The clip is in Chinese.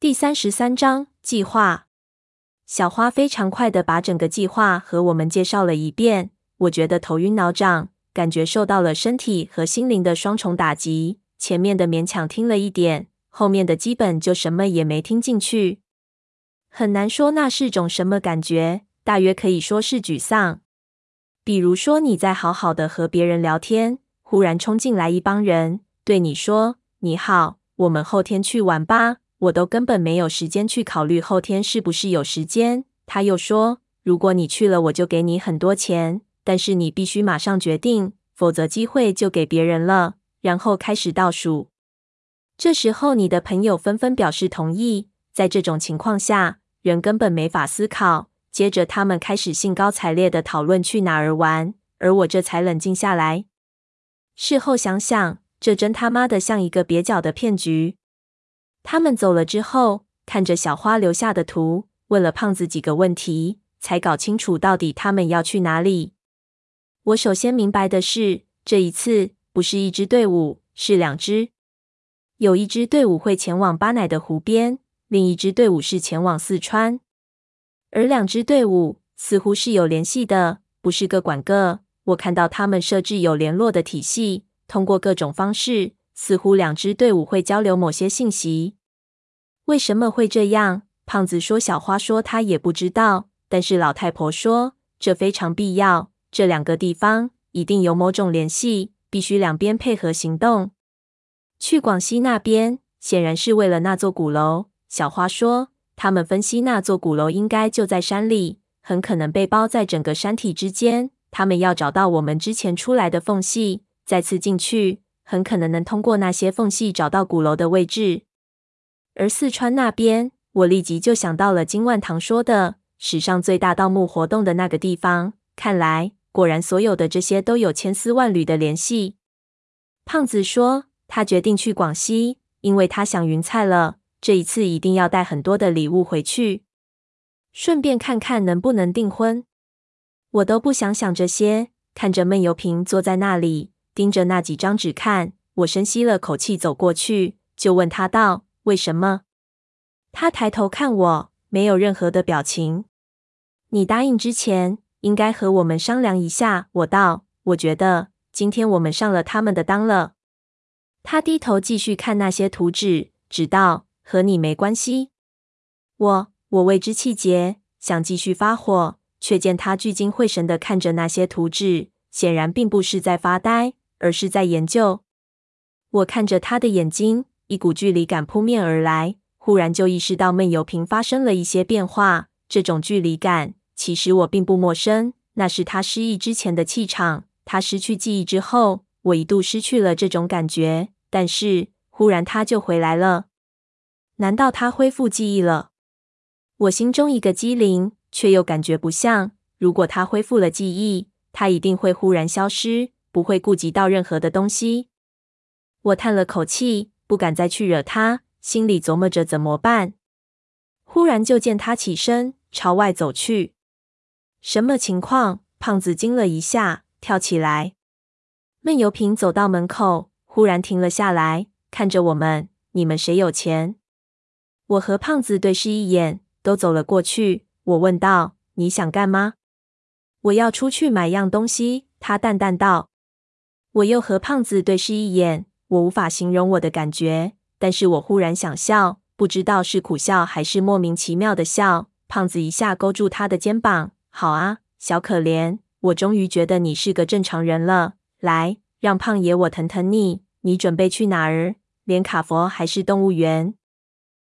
第三十三章计划。小花非常快的把整个计划和我们介绍了一遍。我觉得头晕脑胀，感觉受到了身体和心灵的双重打击。前面的勉强听了一点，后面的基本就什么也没听进去。很难说那是种什么感觉，大约可以说是沮丧。比如说你在好好的和别人聊天，忽然冲进来一帮人，对你说：“你好，我们后天去玩吧。”我都根本没有时间去考虑后天是不是有时间。他又说：“如果你去了，我就给你很多钱，但是你必须马上决定，否则机会就给别人了。”然后开始倒数。这时候，你的朋友纷纷表示同意。在这种情况下，人根本没法思考。接着，他们开始兴高采烈地讨论去哪儿玩，而我这才冷静下来。事后想想，这真他妈的像一个蹩脚的骗局。他们走了之后，看着小花留下的图，问了胖子几个问题，才搞清楚到底他们要去哪里。我首先明白的是，这一次不是一支队伍，是两支。有一支队伍会前往巴乃的湖边，另一支队伍是前往四川。而两支队伍似乎是有联系的，不是各管各。我看到他们设置有联络的体系，通过各种方式。似乎两支队伍会交流某些信息。为什么会这样？胖子说：“小花说他也不知道。”但是老太婆说：“这非常必要。这两个地方一定有某种联系，必须两边配合行动。”去广西那边显然是为了那座鼓楼。小花说：“他们分析那座鼓楼应该就在山里，很可能被包在整个山体之间。他们要找到我们之前出来的缝隙，再次进去。”很可能能通过那些缝隙找到鼓楼的位置，而四川那边，我立即就想到了金万堂说的史上最大盗墓活动的那个地方。看来，果然所有的这些都有千丝万缕的联系。胖子说，他决定去广西，因为他想云菜了，这一次一定要带很多的礼物回去，顺便看看能不能订婚。我都不想想这些，看着闷油瓶坐在那里。盯着那几张纸看，我深吸了口气，走过去就问他道：“为什么？”他抬头看我，没有任何的表情。你答应之前，应该和我们商量一下。我道：“我觉得今天我们上了他们的当了。”他低头继续看那些图纸，直道：“和你没关系。”我我为之气结，想继续发火，却见他聚精会神地看着那些图纸，显然并不是在发呆。而是在研究。我看着他的眼睛，一股距离感扑面而来，忽然就意识到闷油瓶发生了一些变化。这种距离感，其实我并不陌生，那是他失忆之前的气场。他失去记忆之后，我一度失去了这种感觉，但是忽然他就回来了。难道他恢复记忆了？我心中一个机灵，却又感觉不像。如果他恢复了记忆，他一定会忽然消失。不会顾及到任何的东西。我叹了口气，不敢再去惹他，心里琢磨着怎么办。忽然就见他起身朝外走去。什么情况？胖子惊了一下，跳起来。闷油瓶走到门口，忽然停了下来，看着我们：“你们谁有钱？”我和胖子对视一眼，都走了过去。我问道：“你想干嘛？”“我要出去买样东西。”他淡淡道。我又和胖子对视一眼，我无法形容我的感觉，但是我忽然想笑，不知道是苦笑还是莫名其妙的笑。胖子一下勾住他的肩膀：“好啊，小可怜，我终于觉得你是个正常人了。来，让胖爷我疼疼你。你准备去哪儿？连卡佛还是动物园？”